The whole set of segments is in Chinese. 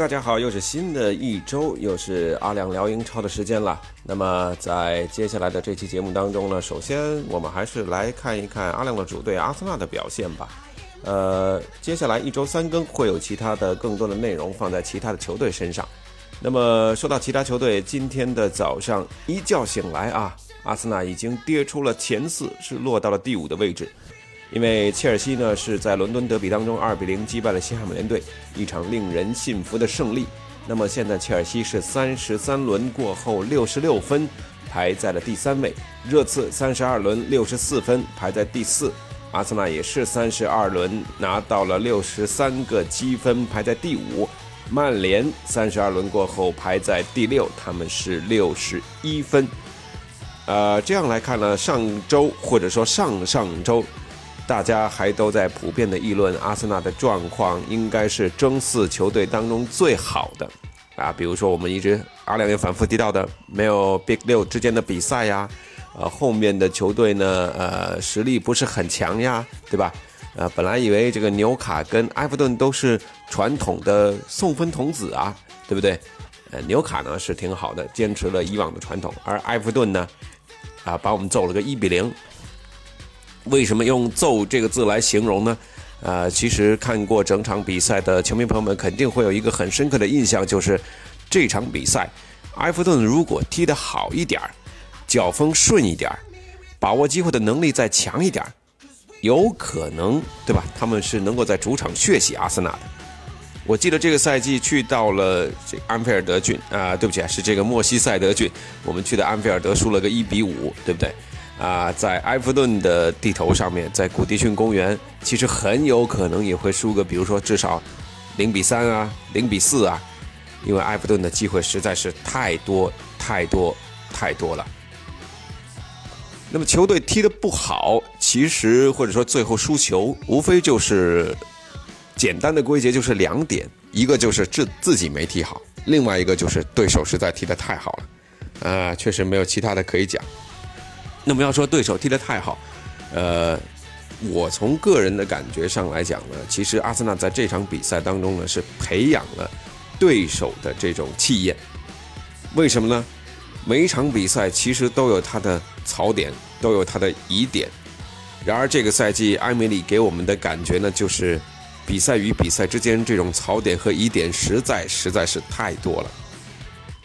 大家好，又是新的一周，又是阿亮聊英超的时间了。那么在接下来的这期节目当中呢，首先我们还是来看一看阿亮的主队阿森纳的表现吧。呃，接下来一周三更会有其他的更多的内容放在其他的球队身上。那么说到其他球队，今天的早上一觉醒来啊，阿森纳已经跌出了前四，是落到了第五的位置。因为切尔西呢是在伦敦德比当中二比零击败了西汉姆联队，一场令人信服的胜利。那么现在切尔西是三十三轮过后六十六分，排在了第三位。热刺三十二轮六十四分，排在第四。阿森纳也是三十二轮拿到了六十三个积分，排在第五。曼联三十二轮过后排在第六，他们是六十一分。呃，这样来看呢，上周或者说上上周。大家还都在普遍的议论，阿森纳的状况应该是争四球队当中最好的啊。比如说，我们一直阿亮也反复提到的，没有 Big 六之间的比赛呀，呃，后面的球队呢，呃，实力不是很强呀，对吧？呃，本来以为这个纽卡跟埃弗顿都是传统的送分童子啊，对不对？呃，纽卡呢是挺好的，坚持了以往的传统，而埃弗顿呢，啊，把我们揍了个一比零。为什么用“揍”这个字来形容呢？呃，其实看过整场比赛的球迷朋友们肯定会有一个很深刻的印象，就是这场比赛，埃弗顿如果踢得好一点儿，脚风顺一点儿，把握机会的能力再强一点儿，有可能，对吧？他们是能够在主场血洗阿森纳的。我记得这个赛季去到了这安菲尔德郡啊，对不起啊，是这个莫西塞德郡，我们去的安菲尔德输了个一比五，对不对？啊，在埃弗顿的地头上面，在古迪逊公园，其实很有可能也会输个，比如说至少零比三啊，零比四啊，因为埃弗顿的机会实在是太多太多太多了。那么球队踢得不好，其实或者说最后输球，无非就是简单的归结就是两点，一个就是自自己没踢好，另外一个就是对手实在踢得太好了，啊，确实没有其他的可以讲。那么要说对手踢得太好，呃，我从个人的感觉上来讲呢，其实阿森纳在这场比赛当中呢是培养了对手的这种气焰。为什么呢？每一场比赛其实都有它的槽点，都有它的疑点。然而这个赛季埃梅里给我们的感觉呢，就是比赛与比赛之间这种槽点和疑点实在实在是太多了。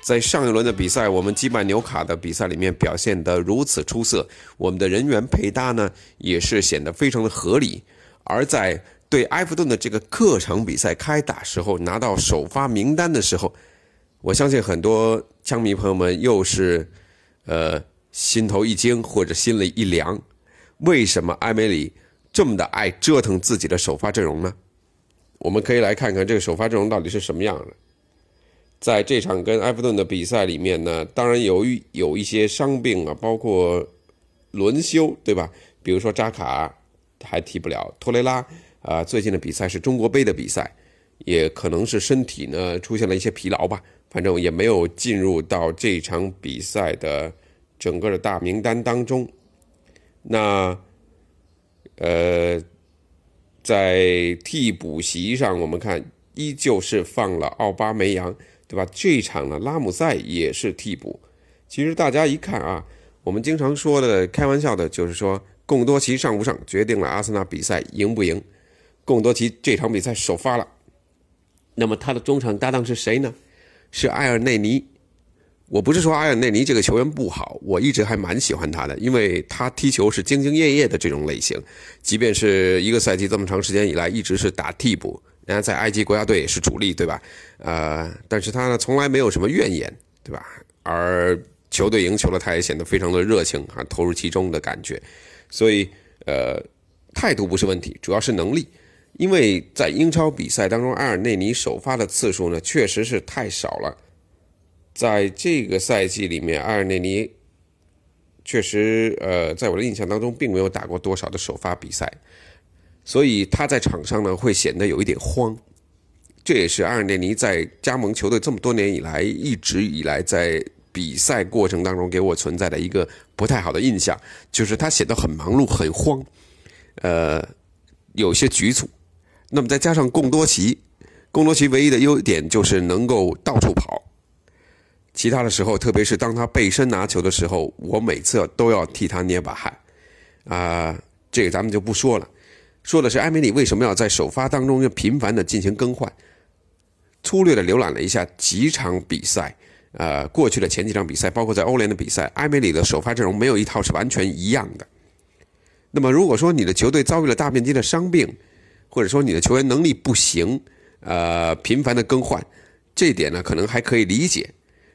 在上一轮的比赛，我们击败纽卡的比赛里面表现得如此出色，我们的人员配搭呢也是显得非常的合理。而在对埃弗顿的这个客场比赛开打时候，拿到首发名单的时候，我相信很多枪迷朋友们又是，呃，心头一惊或者心里一凉。为什么埃梅里这么的爱折腾自己的首发阵容呢？我们可以来看看这个首发阵容到底是什么样的。在这场跟埃弗顿的比赛里面呢，当然由于有一些伤病啊，包括轮休，对吧？比如说扎卡还踢不了，托雷拉啊，最近的比赛是中国杯的比赛，也可能是身体呢出现了一些疲劳吧，反正也没有进入到这场比赛的整个的大名单当中。那呃，在替补席上，我们看依旧是放了奥巴梅扬。对吧？这一场呢，拉姆塞也是替补。其实大家一看啊，我们经常说的开玩笑的，就是说贡多齐上不上，决定了阿森纳比赛赢不赢。贡多齐这场比赛首发了，那么他的中场搭档是谁呢？是埃尔内尼。我不是说埃尔内尼这个球员不好，我一直还蛮喜欢他的，因为他踢球是兢兢业业的这种类型，即便是一个赛季这么长时间以来，一直是打替补。人家在埃及国家队也是主力，对吧？呃，但是他呢，从来没有什么怨言，对吧？而球队赢球了，他也显得非常的热情啊，投入其中的感觉。所以，呃，态度不是问题，主要是能力。因为在英超比赛当中，埃尔内尼首发的次数呢，确实是太少了。在这个赛季里面，埃尔内尼确实，呃，在我的印象当中，并没有打过多少的首发比赛，所以他在场上呢，会显得有一点慌。这也是阿尔内尼在加盟球队这么多年以来，一直以来在比赛过程当中给我存在的一个不太好的印象，就是他显得很忙碌、很慌，呃，有些局促。那么再加上贡多齐，贡多齐唯一的优点就是能够到处跑。其他的时候，特别是当他背身拿球的时候，我每次都要替他捏把汗。啊，这个咱们就不说了。说的是埃梅里为什么要在首发当中要频繁的进行更换？粗略的浏览了一下几场比赛，呃，过去的前几场比赛，包括在欧联的比赛，埃梅里的首发阵容没有一套是完全一样的。那么如果说你的球队遭遇了大面积的伤病，或者说你的球员能力不行，呃，频繁的更换，这点呢可能还可以理解。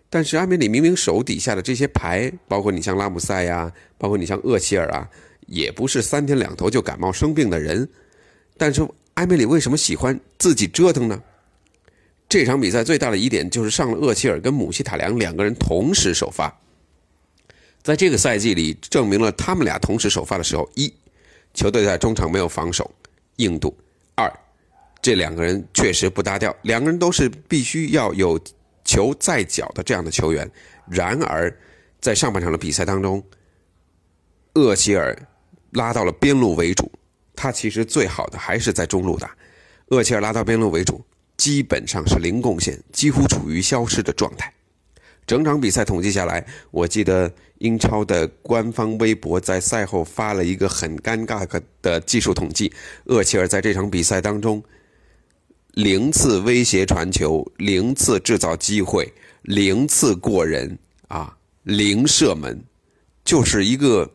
但是埃梅里明明手底下的这些牌，包括你像拉姆塞呀，包括你像厄齐尔啊，也不是三天两头就感冒生病的人。但是埃梅里为什么喜欢自己折腾呢？这场比赛最大的疑点就是上了厄齐尔跟姆希塔良两个人同时首发，在这个赛季里证明了他们俩同时首发的时候，一球队在中场没有防守硬度。二，这两个人确实不搭调，两个人都是必须要有球在脚的这样的球员。然而，在上半场的比赛当中，厄齐尔拉到了边路为主，他其实最好的还是在中路打。厄齐尔拉到边路为主，基本上是零贡献，几乎处于消失的状态。整场比赛统计下来，我记得英超的官方微博在赛后发了一个很尴尬的技术统计：厄齐尔在这场比赛当中，零次威胁传球，零次制造机会，零次过人啊，零射门，就是一个，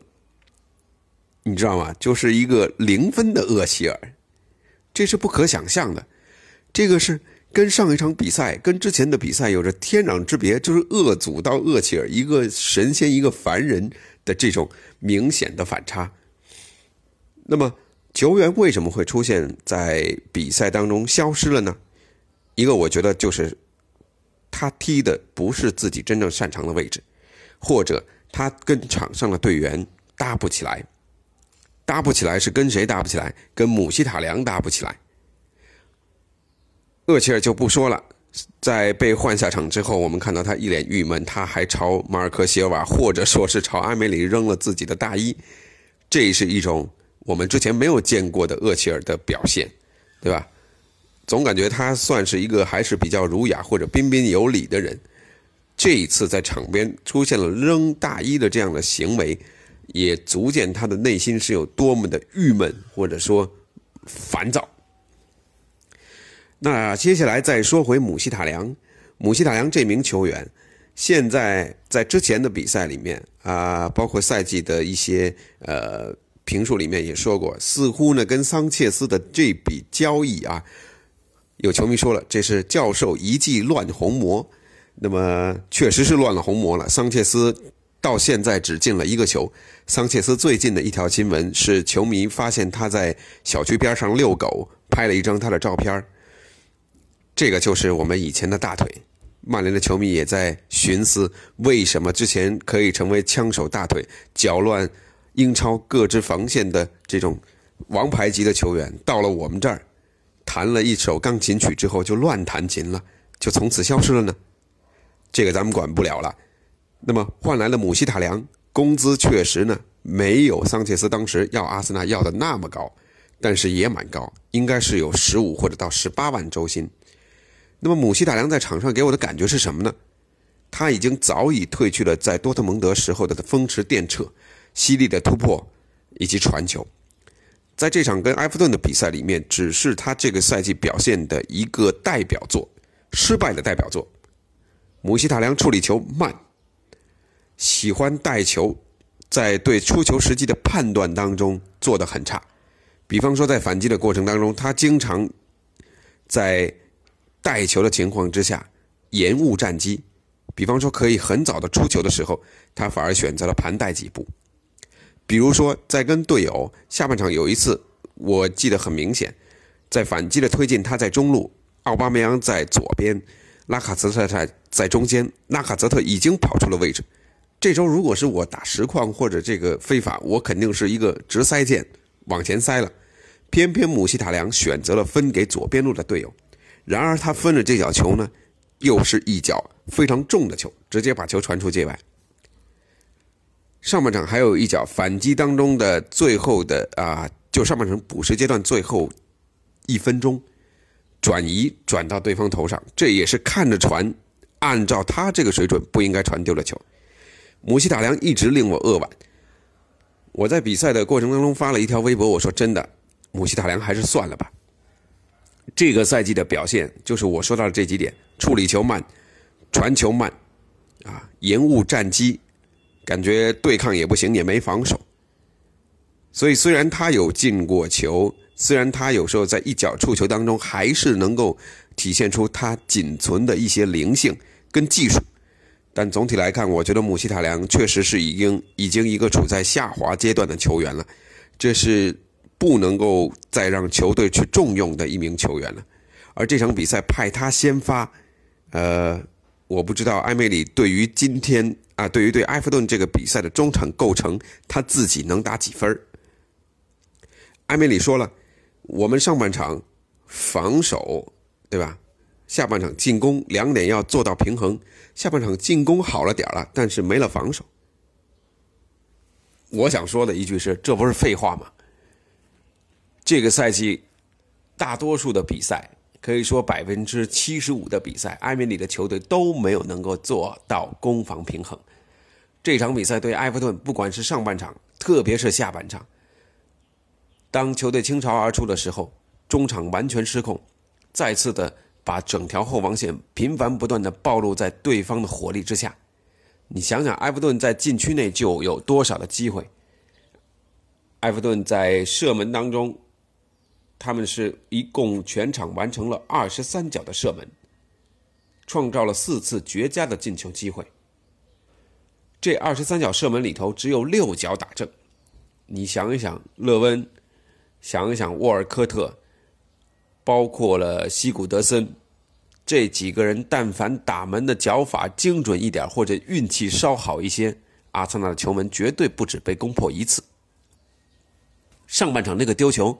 你知道吗？就是一个零分的厄齐尔，这是不可想象的，这个是。跟上一场比赛，跟之前的比赛有着天壤之别，就是恶祖到厄齐尔，一个神仙，一个凡人的这种明显的反差。那么球员为什么会出现在比赛当中消失了呢？一个我觉得就是他踢的不是自己真正擅长的位置，或者他跟场上的队员搭不起来，搭不起来是跟谁搭不起来？跟姆希塔良搭不起来。厄齐尔就不说了，在被换下场之后，我们看到他一脸郁闷，他还朝马尔科谢尔瓦或者说是朝阿梅里扔了自己的大衣，这是一种我们之前没有见过的厄齐尔的表现，对吧？总感觉他算是一个还是比较儒雅或者彬彬有礼的人，这一次在场边出现了扔大衣的这样的行为，也足见他的内心是有多么的郁闷或者说烦躁。那接下来再说回姆希塔良，姆希塔良这名球员，现在在之前的比赛里面啊，包括赛季的一些呃评述里面也说过，似乎呢跟桑切斯的这笔交易啊，有球迷说了，这是教授一记乱红魔，那么确实是乱了红魔了。桑切斯到现在只进了一个球，桑切斯最近的一条新闻是球迷发现他在小区边上遛狗，拍了一张他的照片这个就是我们以前的大腿，曼联的球迷也在寻思，为什么之前可以成为枪手大腿，搅乱英超各支防线的这种王牌级的球员，到了我们这儿，弹了一首钢琴曲之后就乱弹琴了，就从此消失了呢？这个咱们管不了了。那么换来了姆希塔良，工资确实呢没有桑切斯当时要阿森纳要的那么高，但是也蛮高，应该是有十五或者到十八万周薪。那么姆希塔良在场上给我的感觉是什么呢？他已经早已褪去了在多特蒙德时候的风驰电掣、犀利的突破以及传球。在这场跟埃弗顿的比赛里面，只是他这个赛季表现的一个代表作，失败的代表作。姆希塔良处理球慢，喜欢带球，在对出球时机的判断当中做得很差。比方说在反击的过程当中，他经常在。带球的情况之下，延误战机，比方说可以很早的出球的时候，他反而选择了盘带几步。比如说在跟队友下半场有一次我记得很明显，在反击的推进，他在中路，奥巴梅扬在左边，拉卡泽特在在中间，拉卡泽特已经跑出了位置。这周如果是我打实况或者这个非法，我肯定是一个直塞键往前塞了。偏偏姆希塔良选择了分给左边路的队友，然而他分的这脚球呢，又是一脚非常重的球，直接把球传出界外。上半场还有一脚反击当中的最后的啊，就上半场补时阶段最后一分钟，转移转到对方头上，这也是看着传，按照他这个水准不应该传丢的球。姆希塔良一直令我扼腕。我在比赛的过程当中发了一条微博，我说真的，姆希塔良还是算了吧。这个赛季的表现就是我说到的这几点：处理球慢，传球慢，啊，延误战机。感觉对抗也不行，也没防守，所以虽然他有进过球，虽然他有时候在一脚触球当中还是能够体现出他仅存的一些灵性跟技术，但总体来看，我觉得姆希塔良确实是已经已经一个处在下滑阶段的球员了，这是不能够再让球队去重用的一名球员了。而这场比赛派他先发，呃，我不知道埃梅里对于今天。啊，对于对埃弗顿这个比赛的中场构成，他自己能打几分埃梅里说了，我们上半场防守，对吧？下半场进攻两点要做到平衡。下半场进攻好了点了，但是没了防守。我想说的一句是，这不是废话吗？这个赛季大多数的比赛。可以说百分之七十五的比赛，埃梅里的球队都没有能够做到攻防平衡。这场比赛对埃弗顿，不管是上半场，特别是下半场，当球队倾巢而出的时候，中场完全失控，再次的把整条后防线频繁不断的暴露在对方的火力之下。你想想，埃弗顿在禁区内就有多少的机会？埃弗顿在射门当中。他们是一共全场完成了二十三脚的射门，创造了四次绝佳的进球机会。这二十三脚射门里头只有六脚打正。你想一想，勒温，想一想沃尔科特，包括了西古德森，这几个人但凡打门的脚法精准一点，或者运气稍好一些，阿森纳的球门绝对不止被攻破一次。上半场那个丢球。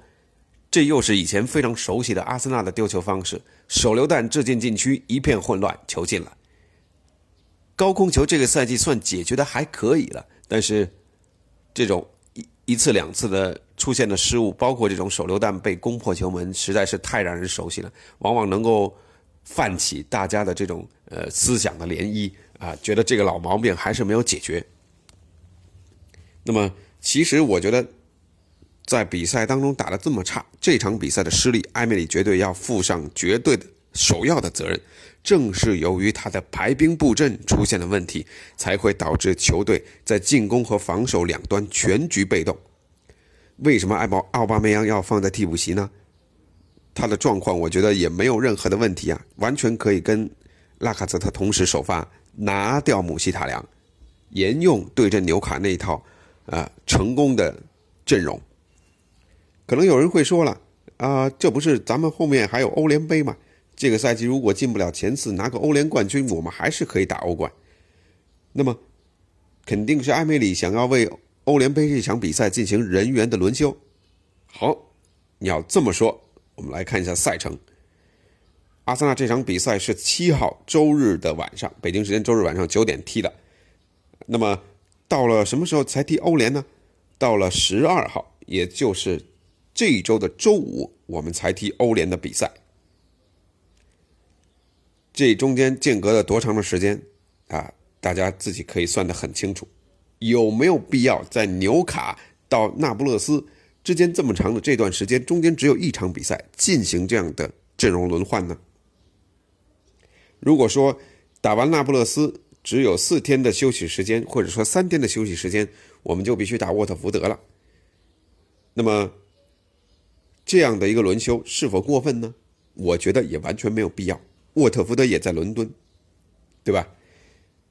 这又是以前非常熟悉的阿森纳的丢球方式，手榴弹掷进禁区，一片混乱，球进了。高空球这个赛季算解决的还可以了，但是这种一一次两次的出现的失误，包括这种手榴弹被攻破球门，实在是太让人熟悉了，往往能够泛起大家的这种呃思想的涟漪啊，觉得这个老毛病还是没有解决。那么，其实我觉得。在比赛当中打得这么差，这场比赛的失利，埃梅里绝对要负上绝对的首要的责任。正是由于他的排兵布阵出现了问题，才会导致球队在进攻和防守两端全局被动。为什么艾宝奥巴梅扬要放在替补席呢？他的状况我觉得也没有任何的问题啊，完全可以跟拉卡泽特同时首发，拿掉姆希塔良，沿用对阵纽卡那一套啊成功的阵容。可能有人会说了，啊，这不是咱们后面还有欧联杯吗？这个赛季如果进不了前四，拿个欧联冠军，我们还是可以打欧冠。那么，肯定是艾梅里想要为欧联杯这场比赛进行人员的轮休。好，你要这么说，我们来看一下赛程。阿森纳这场比赛是七号周日的晚上，北京时间周日晚上九点踢的。那么，到了什么时候才踢欧联呢？到了十二号，也就是。这一周的周五，我们才踢欧联的比赛。这中间间隔了多长的时间啊？大家自己可以算得很清楚。有没有必要在纽卡到那不勒斯之间这么长的这段时间，中间只有一场比赛进行这样的阵容轮换呢？如果说打完那不勒斯只有四天的休息时间，或者说三天的休息时间，我们就必须打沃特福德了。那么。这样的一个轮休是否过分呢？我觉得也完全没有必要。沃特福德也在伦敦，对吧？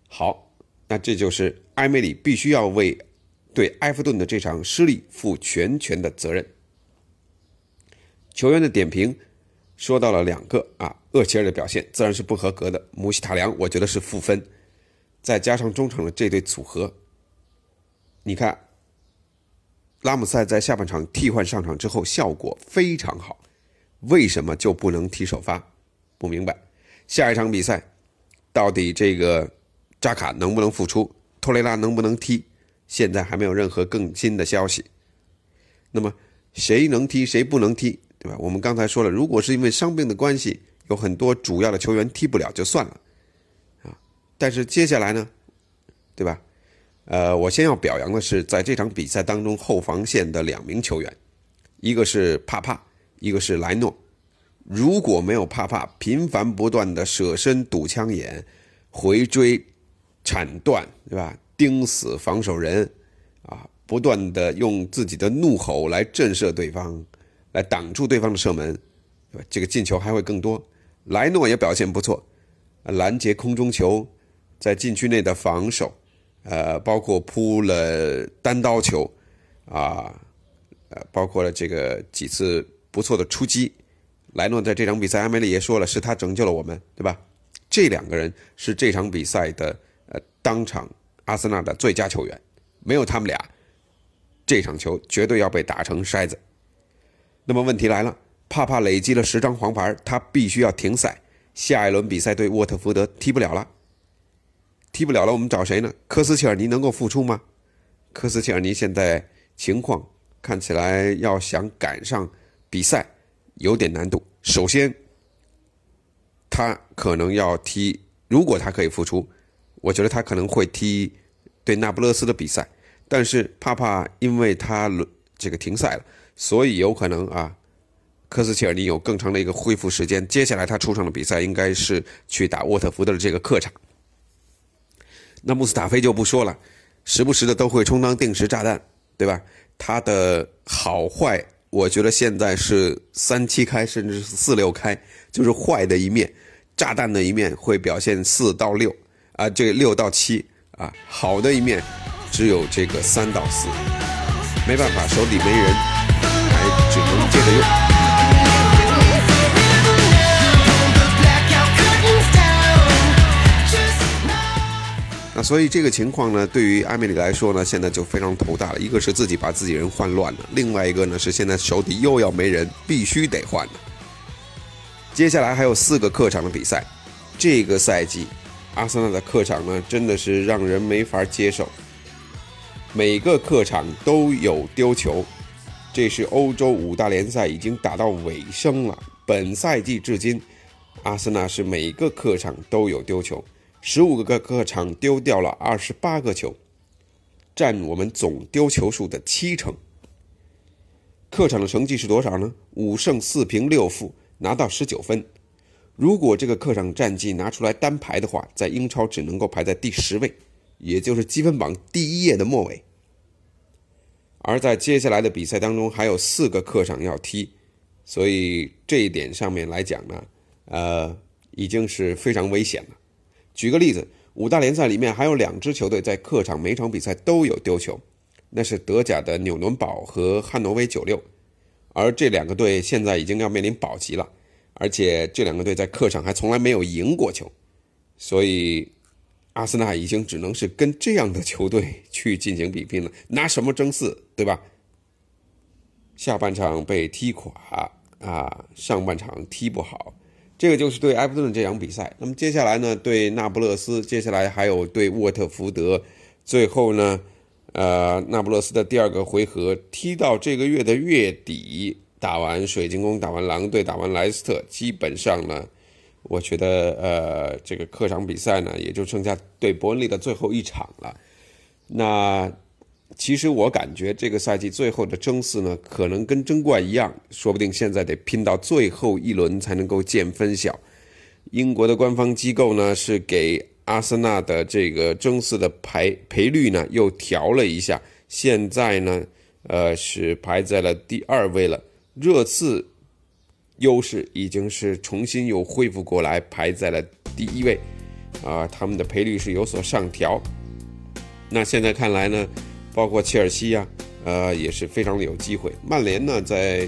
好，那这就是埃梅里必须要为对埃弗顿的这场失利负全权的责任。球员的点评说到了两个啊，厄齐尔的表现自然是不合格的，姆希塔良我觉得是负分，再加上中场的这对组合，你看拉姆塞在下半场替换上场之后效果非常好，为什么就不能踢首发？不明白。下一场比赛到底这个扎卡能不能复出，托雷拉能不能踢？现在还没有任何更新的消息。那么谁能踢，谁不能踢，对吧？我们刚才说了，如果是因为伤病的关系，有很多主要的球员踢不了就算了啊。但是接下来呢，对吧？呃，我先要表扬的是，在这场比赛当中后防线的两名球员，一个是帕帕，一个是莱诺。如果没有帕帕频繁不断的舍身堵枪眼、回追、铲断，对吧？盯死防守人，啊，不断的用自己的怒吼来震慑对方，来挡住对方的射门，对吧？这个进球还会更多。莱诺也表现不错，拦截空中球，在禁区内的防守。呃，包括扑了单刀球，啊，呃，包括了这个几次不错的出击，莱诺在这场比赛，阿梅里也说了，是他拯救了我们，对吧？这两个人是这场比赛的呃当场阿森纳的最佳球员，没有他们俩，这场球绝对要被打成筛子。那么问题来了，帕帕累积了十张黄牌，他必须要停赛，下一轮比赛对沃特福德踢不了了。踢不了了，我们找谁呢？科斯切尔尼能够复出吗？科斯切尔尼现在情况看起来要想赶上比赛有点难度。首先，他可能要踢，如果他可以复出，我觉得他可能会踢对那不勒斯的比赛。但是帕帕因为他这个停赛了，所以有可能啊，科斯切尔尼有更长的一个恢复时间。接下来他出场的比赛应该是去打沃特福德的这个客场。那穆斯塔菲就不说了，时不时的都会充当定时炸弹，对吧？他的好坏，我觉得现在是三七开，甚至是四六开，就是坏的一面，炸弹的一面会表现四到六啊，这六到七啊，好的一面只有这个三到四，没办法，手里没人，还只能接着用。那所以这个情况呢，对于艾梅里来说呢，现在就非常头大了。一个是自己把自己人换乱了，另外一个呢是现在手底又要没人，必须得换了。接下来还有四个客场的比赛，这个赛季，阿森纳的客场呢真的是让人没法接受，每个客场都有丢球。这是欧洲五大联赛已经打到尾声了，本赛季至今，阿森纳是每个客场都有丢球。十五个客场丢掉了二十八个球，占我们总丢球数的七成。客场的成绩是多少呢？五胜四平六负，拿到十九分。如果这个客场战绩拿出来单排的话，在英超只能够排在第十位，也就是积分榜第一页的末尾。而在接下来的比赛当中，还有四个客场要踢，所以这一点上面来讲呢，呃，已经是非常危险了。举个例子，五大联赛里面还有两支球队在客场每场比赛都有丢球，那是德甲的纽伦堡和汉诺威九六，而这两个队现在已经要面临保级了，而且这两个队在客场还从来没有赢过球，所以阿森纳已经只能是跟这样的球队去进行比拼了，拿什么争四，对吧？下半场被踢垮啊，上半场踢不好。这个就是对埃弗顿这场比赛。那么接下来呢，对那不勒斯，接下来还有对沃特福德，最后呢，呃，那不勒斯的第二个回合踢到这个月的月底，打完水晶宫，打完狼队，打完莱斯特，基本上呢，我觉得呃，这个客场比赛呢，也就剩下对伯恩利的最后一场了。那。其实我感觉这个赛季最后的争四呢，可能跟争冠一样，说不定现在得拼到最后一轮才能够见分晓。英国的官方机构呢是给阿森纳的这个争四的赔赔率呢又调了一下，现在呢呃是排在了第二位了，热刺优势已经是重新又恢复过来，排在了第一位，啊，他们的赔率是有所上调。那现在看来呢？包括切尔西呀，呃，也是非常的有机会。曼联呢，在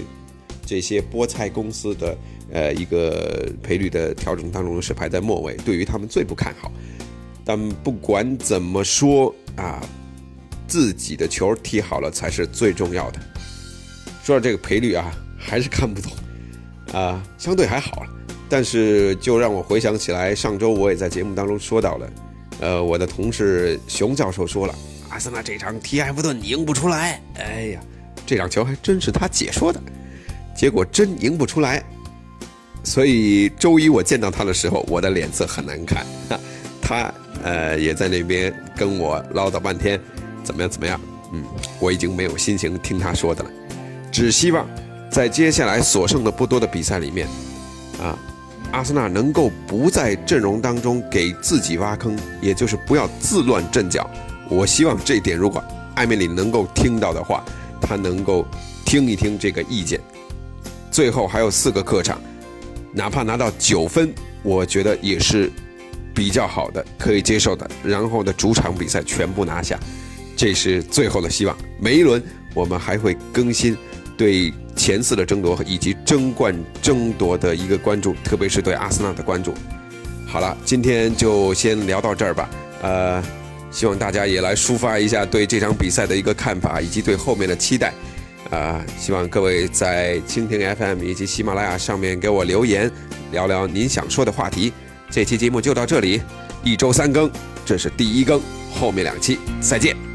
这些菠菜公司的呃一个赔率的调整当中是排在末位，对于他们最不看好。但不管怎么说啊，自己的球踢好了才是最重要的。说到这个赔率啊，还是看不懂啊，相对还好了。但是就让我回想起来，上周我也在节目当中说到了，呃，我的同事熊教授说了，阿森纳这场踢埃弗顿赢不出来。哎呀，这场球还真是他解说的，结果真赢不出来。所以周一我见到他的时候，我的脸色很难看。他呃也在那边跟我唠叨半天，怎么样怎么样？嗯，我已经没有心情听他说的了。只希望在接下来所剩的不多的比赛里面，啊，阿森纳能够不在阵容当中给自己挖坑，也就是不要自乱阵脚。我希望这一点，如果艾米丽能够听到的话，他能够听一听这个意见。最后还有四个客场，哪怕拿到九分，我觉得也是比较好的，可以接受的。然后的主场比赛全部拿下，这是最后的希望。每一轮我们还会更新。对前四的争夺以及争冠争夺的一个关注，特别是对阿森纳的关注。好了，今天就先聊到这儿吧。呃，希望大家也来抒发一下对这场比赛的一个看法，以及对后面的期待。啊，希望各位在蜻蜓 FM 以及喜马拉雅上面给我留言，聊聊您想说的话题。这期节目就到这里，一周三更，这是第一更，后面两期再见。